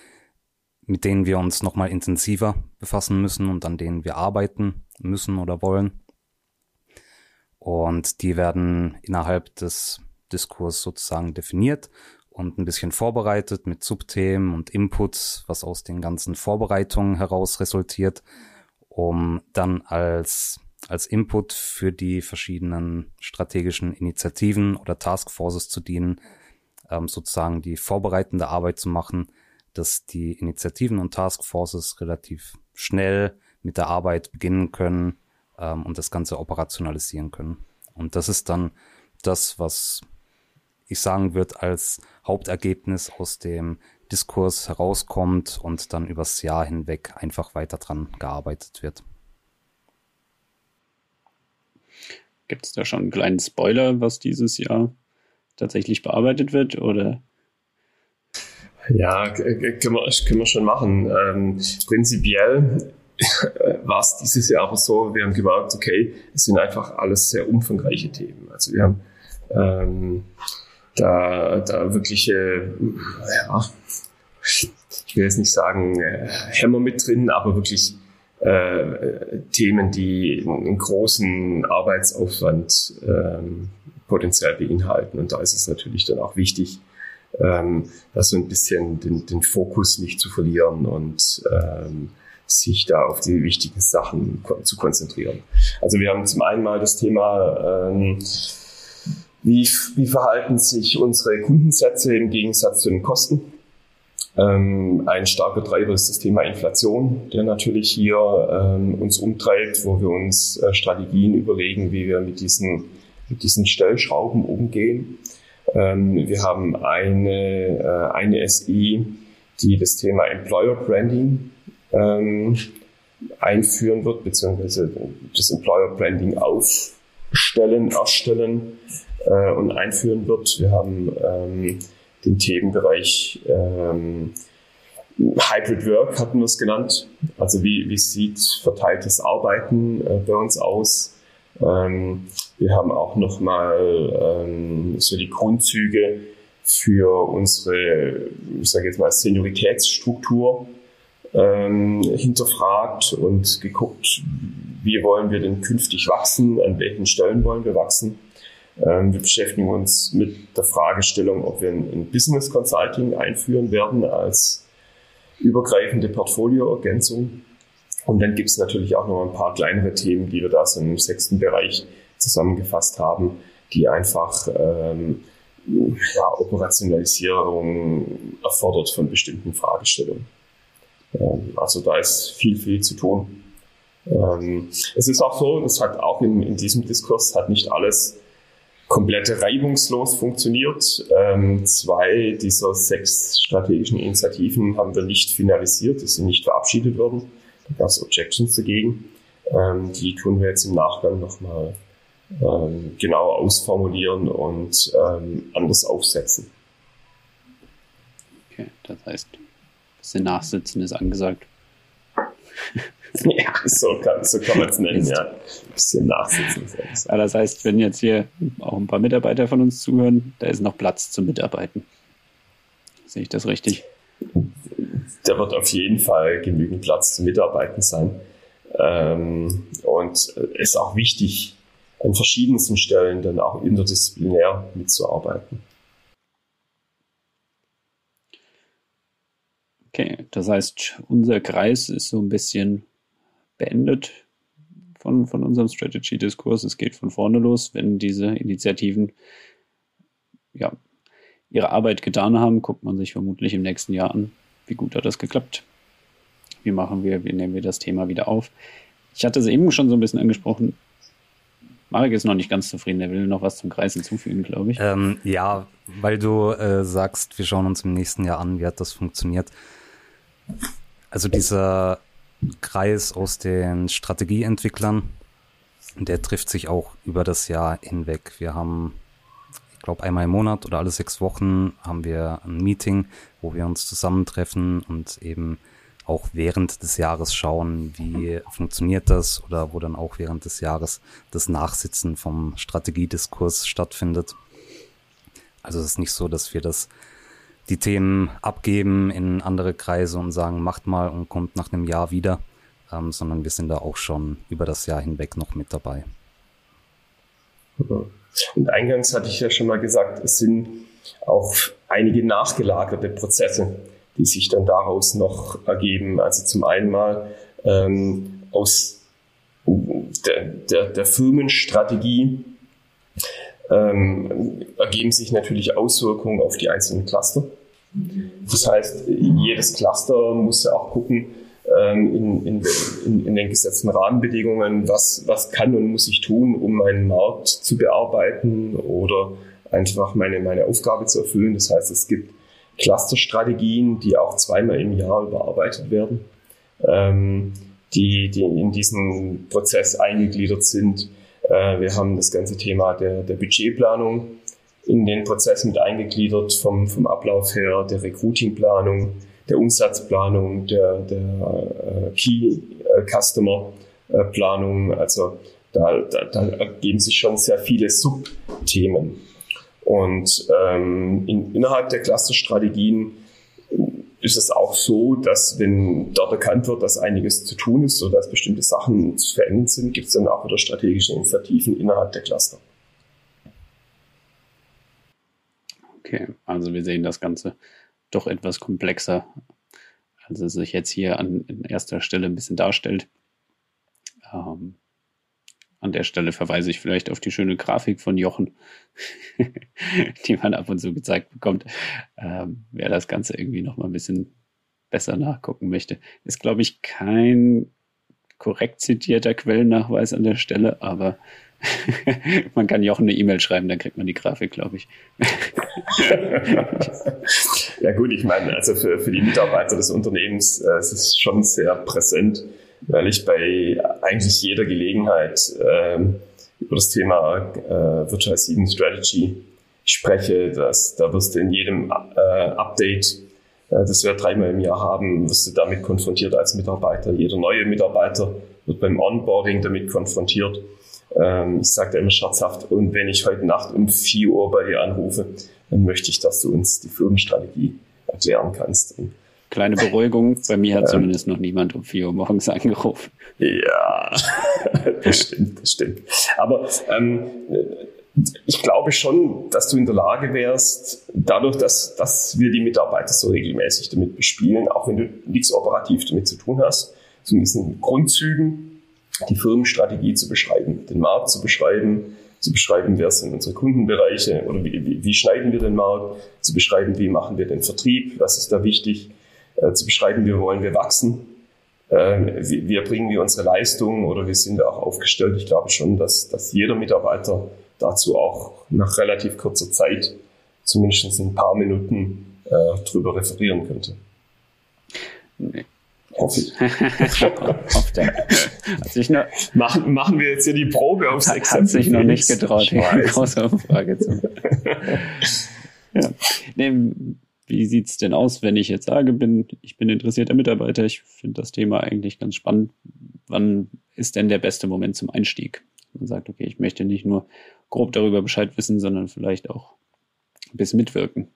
mit denen wir uns nochmal intensiver befassen müssen und an denen wir arbeiten müssen oder wollen. Und die werden innerhalb des Diskurs sozusagen definiert und ein bisschen vorbereitet mit Subthemen und Inputs, was aus den ganzen Vorbereitungen heraus resultiert, um dann als, als Input für die verschiedenen strategischen Initiativen oder Taskforces zu dienen, ähm, sozusagen die vorbereitende Arbeit zu machen, dass die Initiativen und Taskforces relativ schnell mit der Arbeit beginnen können ähm, und das Ganze operationalisieren können. Und das ist dann das, was ich sagen wird, als Hauptergebnis aus dem Diskurs herauskommt und dann übers Jahr hinweg einfach weiter dran gearbeitet wird. Gibt es da schon einen kleinen Spoiler, was dieses Jahr tatsächlich bearbeitet wird oder? Ja, können wir, können wir schon machen. Ähm, prinzipiell *laughs* war es dieses Jahr aber so, wir haben gemerkt, okay, es sind einfach alles sehr umfangreiche Themen. Also wir haben ähm, da, da wirkliche, ja, ich will jetzt nicht sagen äh, Hämmer mit drin, aber wirklich äh, Themen, die einen großen Arbeitsaufwand ähm, potenziell beinhalten. Und da ist es natürlich dann auch wichtig, ähm, dass so ein bisschen den, den Fokus nicht zu verlieren und ähm, sich da auf die wichtigen Sachen zu konzentrieren. Also wir haben zum einen mal das Thema, ähm, wie, wie verhalten sich unsere Kundensätze im Gegensatz zu den Kosten. Ähm, ein starker Treiber ist das Thema Inflation, der natürlich hier ähm, uns umtreibt, wo wir uns äh, Strategien überlegen, wie wir mit diesen, mit diesen Stellschrauben umgehen. Ähm, wir haben eine, äh, eine SI, die das Thema Employer Branding ähm, einführen wird, beziehungsweise das Employer Branding aufstellen, erstellen äh, und einführen wird. Wir haben ähm, den Themenbereich ähm, Hybrid Work hatten wir es genannt. Also wie, wie sieht verteiltes Arbeiten äh, bei uns aus? Ähm, wir haben auch nochmal ähm, so die Grundzüge für unsere, ich sage jetzt mal, Senioritätsstruktur ähm, hinterfragt und geguckt, wie wollen wir denn künftig wachsen, an welchen Stellen wollen wir wachsen. Ähm, wir beschäftigen uns mit der Fragestellung, ob wir ein, Business Consulting einführen werden als übergreifende Portfolioergänzung. Und dann gibt es natürlich auch noch ein paar kleinere Themen, die wir da so im sechsten Bereich zusammengefasst haben, die einfach ähm, ja, Operationalisierung erfordert von bestimmten Fragestellungen. Ähm, also da ist viel, viel zu tun. Ähm, es ist auch so, das hat auch in, in diesem Diskurs hat nicht alles komplett reibungslos funktioniert. Ähm, zwei dieser sechs strategischen Initiativen haben wir nicht finalisiert, die sind nicht verabschiedet worden. Da gab es Objections dagegen. Ähm, die tun wir jetzt im Nachgang nochmal ähm, genau ausformulieren und ähm, anders aufsetzen. Okay, das heißt, ein bisschen Nachsitzen ist angesagt. *laughs* *laughs* ja, so kann, so kann man es nennen, ja. Ein bisschen Nachsitzen. Ja, das heißt, wenn jetzt hier auch ein paar Mitarbeiter von uns zuhören, da ist noch Platz zum Mitarbeiten. Sehe ich das richtig? Da wird auf jeden Fall genügend Platz zum Mitarbeiten sein. Ähm, und es ist auch wichtig, an verschiedensten Stellen dann auch interdisziplinär mitzuarbeiten. Okay, das heißt, unser Kreis ist so ein bisschen beendet von, von unserem Strategy-Diskurs. Es geht von vorne los, wenn diese Initiativen ja, ihre Arbeit getan haben, guckt man sich vermutlich im nächsten Jahr an, wie gut hat das geklappt. Wie machen wir, wie nehmen wir das Thema wieder auf? Ich hatte es eben schon so ein bisschen angesprochen. Marek ist noch nicht ganz zufrieden, er will noch was zum Kreis hinzufügen, glaube ich. Ähm, ja, weil du äh, sagst, wir schauen uns im nächsten Jahr an, wie hat das funktioniert. Also dieser Kreis aus den Strategieentwicklern, der trifft sich auch über das Jahr hinweg. Wir haben, ich glaube, einmal im Monat oder alle sechs Wochen haben wir ein Meeting, wo wir uns zusammentreffen und eben auch während des Jahres schauen, wie funktioniert das oder wo dann auch während des Jahres das Nachsitzen vom Strategiediskurs stattfindet. Also es ist nicht so, dass wir das die Themen abgeben in andere Kreise und sagen, macht mal und kommt nach einem Jahr wieder, ähm, sondern wir sind da auch schon über das Jahr hinweg noch mit dabei. Und eingangs hatte ich ja schon mal gesagt, es sind auch einige nachgelagerte Prozesse die sich dann daraus noch ergeben. Also zum einen mal ähm, aus der, der, der Firmenstrategie ähm, ergeben sich natürlich Auswirkungen auf die einzelnen Cluster. Das heißt, jedes Cluster muss ja auch gucken, ähm, in, in, in, in, den gesetzten Rahmenbedingungen, was, was kann und muss ich tun, um meinen Markt zu bearbeiten oder einfach meine, meine Aufgabe zu erfüllen. Das heißt, es gibt Clusterstrategien, die auch zweimal im Jahr überarbeitet werden, ähm, die, die in diesen Prozess eingegliedert sind. Äh, wir haben das ganze Thema der, der Budgetplanung in den Prozess mit eingegliedert, vom, vom Ablauf her der Recruitingplanung, der Umsatzplanung, der, der äh, Key Customer äh, Planung. Also da, da, da ergeben sich schon sehr viele Subthemen. Und ähm, in, innerhalb der Clusterstrategien ist es auch so, dass wenn dort erkannt wird, dass einiges zu tun ist oder dass bestimmte Sachen zu verändern sind, gibt es dann auch wieder strategische Initiativen innerhalb der Cluster. Okay, also wir sehen das Ganze doch etwas komplexer also sich jetzt hier an, erster Stelle ein bisschen darstellt. Ähm, an der Stelle verweise ich vielleicht auf die schöne Grafik von Jochen, *laughs* die man ab und zu gezeigt bekommt. Ähm, wer das Ganze irgendwie noch mal ein bisschen besser nachgucken möchte. Ist, glaube ich, kein korrekt zitierter Quellennachweis an der Stelle, aber *laughs* man kann Jochen eine E-Mail schreiben, dann kriegt man die Grafik, glaube ich. *laughs* ja gut, ich meine, also für, für die Mitarbeiter des Unternehmens äh, es ist es schon sehr präsent, weil ich bei eigentlich jeder Gelegenheit äh, über das Thema äh, Virtualisierung Strategy spreche, dass da wirst du in jedem äh, Update äh, das wir dreimal im Jahr haben, wirst du damit konfrontiert als Mitarbeiter. Jeder neue Mitarbeiter wird beim Onboarding damit konfrontiert. Ähm, ich sage immer scherzhaft, und wenn ich heute Nacht um 4 Uhr bei dir anrufe, dann möchte ich, dass du uns die Firmenstrategie erklären kannst. Kleine Beruhigung, bei mir hat ähm, zumindest noch niemand um 4 Uhr morgens angerufen. Ja, *laughs* das stimmt, das stimmt. Aber ähm, ich glaube schon, dass du in der Lage wärst, dadurch, dass, dass wir die Mitarbeiter so regelmäßig damit bespielen, auch wenn du nichts operativ damit zu tun hast, zumindest in Grundzügen die Firmenstrategie zu beschreiben, den Markt zu beschreiben, zu beschreiben, wer sind unsere Kundenbereiche oder wie, wie, wie schneiden wir den Markt, zu beschreiben, wie machen wir den Vertrieb, was ist da wichtig, äh, zu beschreiben, wie wollen wir wachsen, äh, wie, wie erbringen wir unsere Leistungen oder wie sind wir auch aufgestellt. Ich glaube schon, dass, dass jeder Mitarbeiter dazu auch nach relativ kurzer Zeit zumindest ein paar Minuten äh, drüber referieren könnte. Hoffe ich. Hoffe sich nur, machen, machen wir jetzt hier die Probe aufs Exempel. Hat sich noch nicht getraut, die große Umfrage zu ja. nee, Wie sieht's denn aus, wenn ich jetzt sage, bin, ich bin interessierter Mitarbeiter, ich finde das Thema eigentlich ganz spannend. Wann ist denn der beste Moment zum Einstieg? Man sagt, okay, ich möchte nicht nur grob darüber Bescheid wissen, sondern vielleicht auch ein bisschen mitwirken.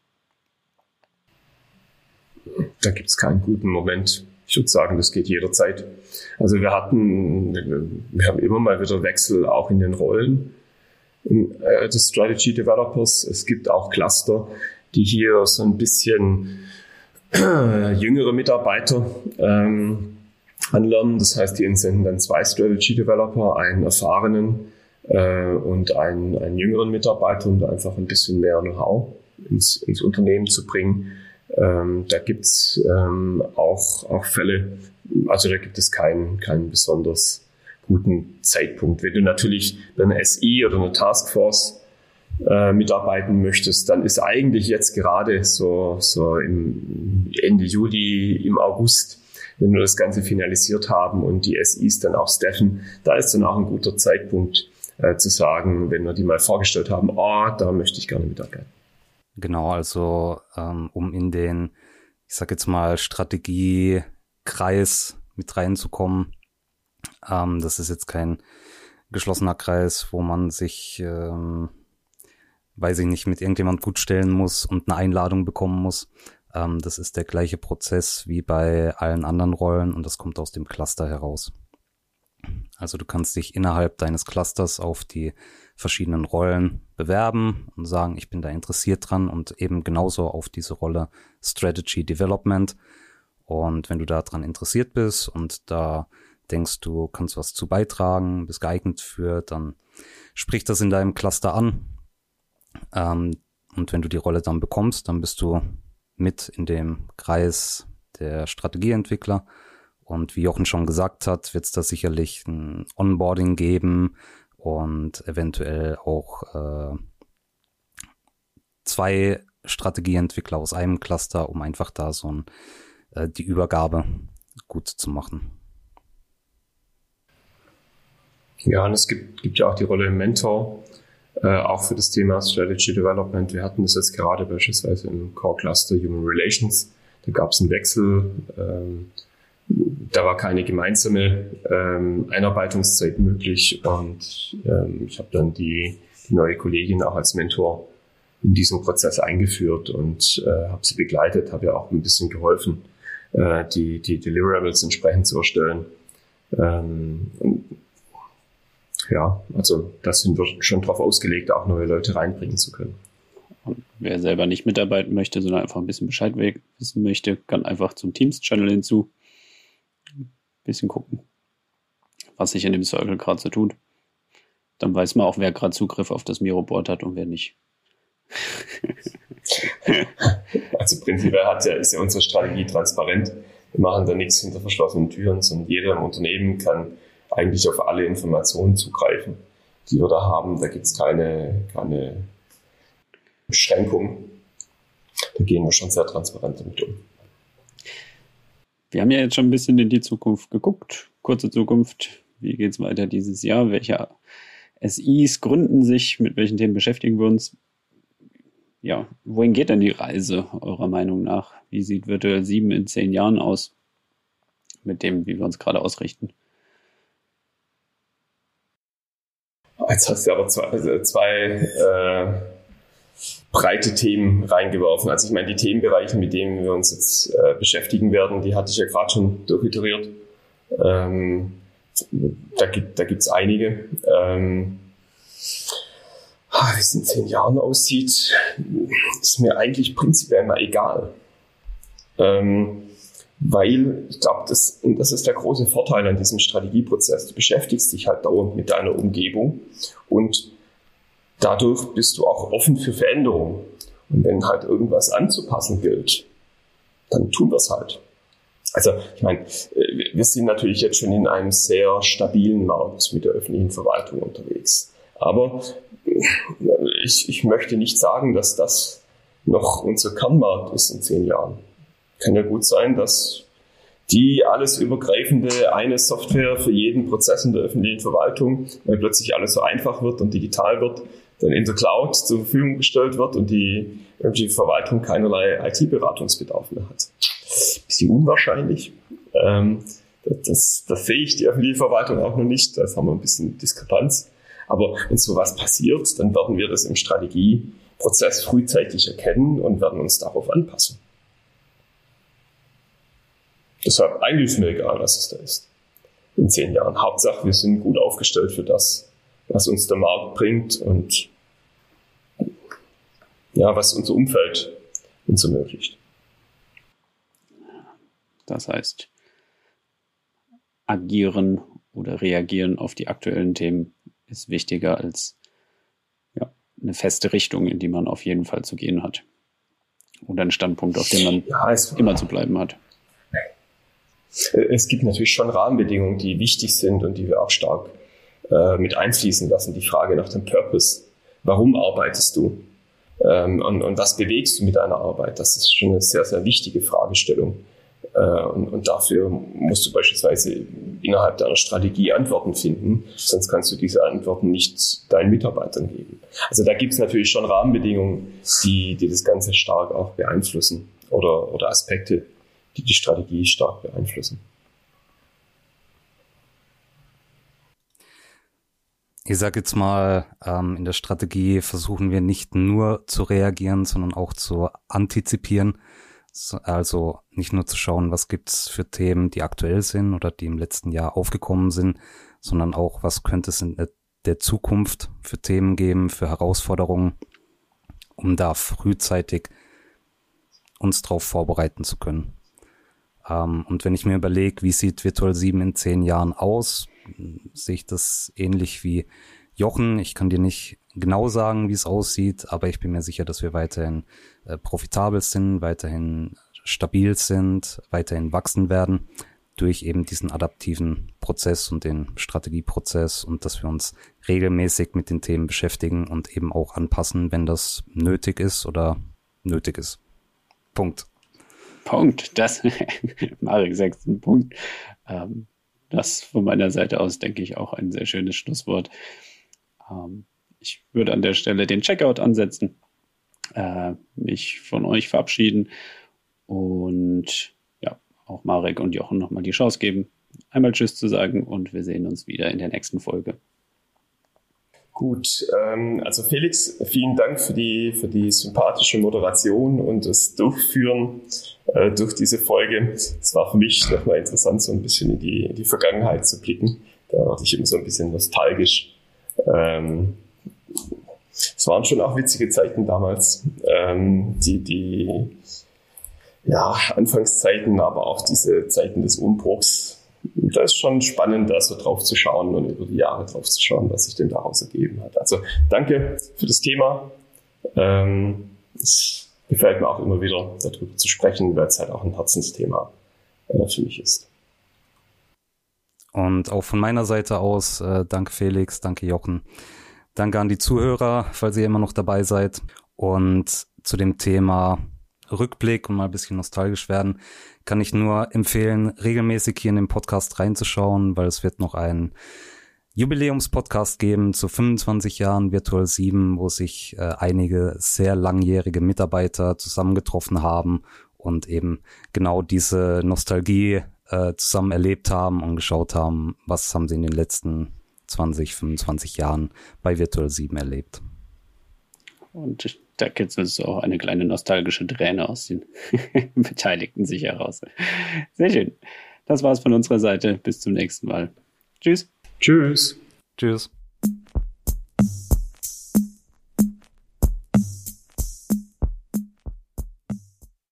Da gibt es keinen guten Moment. Ich würde sagen, das geht jederzeit. Also wir hatten, wir haben immer mal wieder Wechsel auch in den Rollen äh, des Strategy Developers. Es gibt auch Cluster, die hier so ein bisschen äh, jüngere Mitarbeiter ähm, anlernen. Das heißt, die entsenden dann zwei Strategy Developer, einen erfahrenen äh, und einen, einen jüngeren Mitarbeiter, um da einfach ein bisschen mehr Know-how ins, ins Unternehmen zu bringen. Ähm, da gibt's ähm, auch, auch Fälle, also da gibt es keinen, keinen besonders guten Zeitpunkt. Wenn du natürlich bei einer SI oder einer Taskforce äh, mitarbeiten möchtest, dann ist eigentlich jetzt gerade so, so im Ende Juli, im August wenn wir das Ganze finalisiert haben und die SIs dann auch staffen, da ist dann auch ein guter Zeitpunkt äh, zu sagen, wenn wir die mal vorgestellt haben, oh, da möchte ich gerne mitarbeiten. Genau, also ähm, um in den, ich sag jetzt mal, Strategiekreis mit reinzukommen. Ähm, das ist jetzt kein geschlossener Kreis, wo man sich, ähm, weiß ich nicht, mit irgendjemand gut stellen muss und eine Einladung bekommen muss, ähm, das ist der gleiche Prozess wie bei allen anderen Rollen und das kommt aus dem Cluster heraus. Also du kannst dich innerhalb deines Clusters auf die verschiedenen Rollen bewerben und sagen, ich bin da interessiert dran und eben genauso auf diese Rolle Strategy Development. Und wenn du da dran interessiert bist und da denkst, du kannst was zu beitragen, bist geeignet für, dann sprich das in deinem Cluster an. Ähm, und wenn du die Rolle dann bekommst, dann bist du mit in dem Kreis der Strategieentwickler. Und wie Jochen schon gesagt hat, wird es da sicherlich ein Onboarding geben und eventuell auch äh, zwei Strategieentwickler aus einem Cluster, um einfach da so ein, äh, die Übergabe gut zu machen. Ja, und es gibt, gibt ja auch die Rolle Mentor, äh, auch für das Thema Strategy Development. Wir hatten das jetzt gerade beispielsweise im Core Cluster Human Relations. Da gab es einen Wechsel. Ähm, da war keine gemeinsame ähm, Einarbeitungszeit möglich und ähm, ich habe dann die, die neue Kollegin auch als Mentor in diesem Prozess eingeführt und äh, habe sie begleitet, habe ja auch ein bisschen geholfen, äh, die, die Deliverables entsprechend zu erstellen. Ähm, ja, also da sind wir schon darauf ausgelegt, auch neue Leute reinbringen zu können. Wer selber nicht mitarbeiten möchte, sondern einfach ein bisschen Bescheid wissen möchte, kann einfach zum Teams-Channel hinzu. Bisschen gucken, was sich in dem Circle gerade so tut. Dann weiß man auch, wer gerade Zugriff auf das Miro-Board hat und wer nicht. *laughs* also prinzipiell hat ja, ist ja unsere Strategie transparent. Wir machen da nichts hinter verschlossenen Türen, sondern jeder im Unternehmen kann eigentlich auf alle Informationen zugreifen, die wir da haben. Da gibt es keine, keine Beschränkung. Da gehen wir schon sehr transparent damit um. Wir haben ja jetzt schon ein bisschen in die Zukunft geguckt. Kurze Zukunft. Wie geht es weiter dieses Jahr? Welche SIs gründen sich? Mit welchen Themen beschäftigen wir uns? ja, wohin geht denn die Reise eurer Meinung nach? Wie sieht Virtual 7 in zehn Jahren aus? Mit dem, wie wir uns gerade ausrichten. Jetzt hast du aber zwei, also zwei äh, breite Themen reingeworfen. Also ich meine, die Themenbereiche, mit denen wir uns jetzt äh, beschäftigen werden, die hatte ich ja gerade schon durchiteriert. Ähm, da gibt da gibt's einige. Ähm, wie es in zehn Jahren aussieht, ist mir eigentlich prinzipiell mal egal. Ähm, weil ich glaube, das, das ist der große Vorteil an diesem Strategieprozess. Du beschäftigst dich halt dauernd mit deiner Umgebung und dadurch bist du auch offen für Veränderungen. Und wenn halt irgendwas anzupassen gilt, dann tun wir es halt. Also ich meine, wir sind natürlich jetzt schon in einem sehr stabilen Markt mit der öffentlichen Verwaltung unterwegs. Aber ich, ich möchte nicht sagen, dass das noch unser Kernmarkt ist in zehn Jahren. Kann ja gut sein, dass die alles übergreifende eine Software für jeden Prozess in der öffentlichen Verwaltung, weil plötzlich alles so einfach wird und digital wird, dann in der Cloud zur Verfügung gestellt wird und die öffentliche Verwaltung keinerlei IT-Beratungsbedarf mehr hat. Bisschen unwahrscheinlich. Ähm, das, das sehe ich die öffentliche Verwaltung auch noch nicht. Da haben wir ein bisschen Diskrepanz. Aber wenn sowas passiert, dann werden wir das im Strategieprozess frühzeitig erkennen und werden uns darauf anpassen. Deshalb eigentlich ist mir egal, was es da ist. In zehn Jahren. Hauptsache, wir sind gut aufgestellt für das, was uns der Markt bringt und ja, was unser Umfeld uns ermöglicht. Das heißt, agieren oder reagieren auf die aktuellen Themen ist wichtiger als ja, eine feste Richtung, in die man auf jeden Fall zu gehen hat. Oder einen Standpunkt, auf dem man ja, immer zu bleiben hat. Es gibt natürlich schon Rahmenbedingungen, die wichtig sind und die wir auch stark äh, mit einfließen lassen. Die Frage nach dem Purpose. Warum arbeitest du? Ähm, und, und was bewegst du mit deiner Arbeit? Das ist schon eine sehr, sehr wichtige Fragestellung. Äh, und, und dafür musst du beispielsweise innerhalb deiner Strategie Antworten finden, sonst kannst du diese Antworten nicht deinen Mitarbeitern geben. Also da gibt es natürlich schon Rahmenbedingungen, die, die das Ganze stark auch beeinflussen oder, oder Aspekte, die die Strategie stark beeinflussen. Ich sage jetzt mal, ähm, in der Strategie versuchen wir nicht nur zu reagieren, sondern auch zu antizipieren. Also nicht nur zu schauen, was gibt's für Themen, die aktuell sind oder die im letzten Jahr aufgekommen sind, sondern auch, was könnte es in der Zukunft für Themen geben, für Herausforderungen, um da frühzeitig uns darauf vorbereiten zu können. Ähm, und wenn ich mir überlege, wie sieht Virtual 7 in zehn Jahren aus, sehe ich das ähnlich wie Jochen. Ich kann dir nicht genau sagen, wie es aussieht, aber ich bin mir sicher, dass wir weiterhin äh, profitabel sind, weiterhin stabil sind, weiterhin wachsen werden durch eben diesen adaptiven Prozess und den Strategieprozess und dass wir uns regelmäßig mit den Themen beschäftigen und eben auch anpassen, wenn das nötig ist oder nötig ist. Punkt. Punkt. Das, *laughs* Marek, sechsten Punkt. Ähm, das von meiner Seite aus, denke ich, auch ein sehr schönes Schlusswort. Ähm, ich würde an der Stelle den Checkout ansetzen, äh, mich von euch verabschieden und ja, auch Marek und Jochen nochmal die Chance geben, einmal Tschüss zu sagen und wir sehen uns wieder in der nächsten Folge. Gut, ähm, also Felix, vielen Dank für die, für die sympathische Moderation und das Durchführen äh, durch diese Folge. Es war für mich nochmal interessant, so ein bisschen in die, in die Vergangenheit zu blicken. Da hatte ich immer so ein bisschen nostalgisch. Ähm, es waren schon auch witzige Zeiten damals. Ähm, die, die ja, Anfangszeiten, aber auch diese Zeiten des Umbruchs. Da ist schon spannend, da so drauf zu schauen und über die Jahre drauf zu schauen, was sich denn daraus ergeben hat. Also danke für das Thema. Ähm, es gefällt mir auch immer wieder, darüber zu sprechen, weil es halt auch ein Herzensthema äh, für mich ist. Und auch von meiner Seite aus, äh, danke Felix, danke Jochen. Danke an die Zuhörer, falls ihr immer noch dabei seid. Und zu dem Thema Rückblick und mal ein bisschen nostalgisch werden, kann ich nur empfehlen, regelmäßig hier in den Podcast reinzuschauen, weil es wird noch ein Jubiläumspodcast geben zu 25 Jahren Virtual 7, wo sich äh, einige sehr langjährige Mitarbeiter zusammengetroffen haben und eben genau diese Nostalgie äh, zusammen erlebt haben und geschaut haben, was haben sie in den letzten 20, 25 Jahren bei Virtual 7 erlebt. Und da kitzelt es auch eine kleine nostalgische Träne aus den *laughs* Beteiligten sich heraus. Sehr schön. Das war's von unserer Seite. Bis zum nächsten Mal. Tschüss. Tschüss. Tschüss.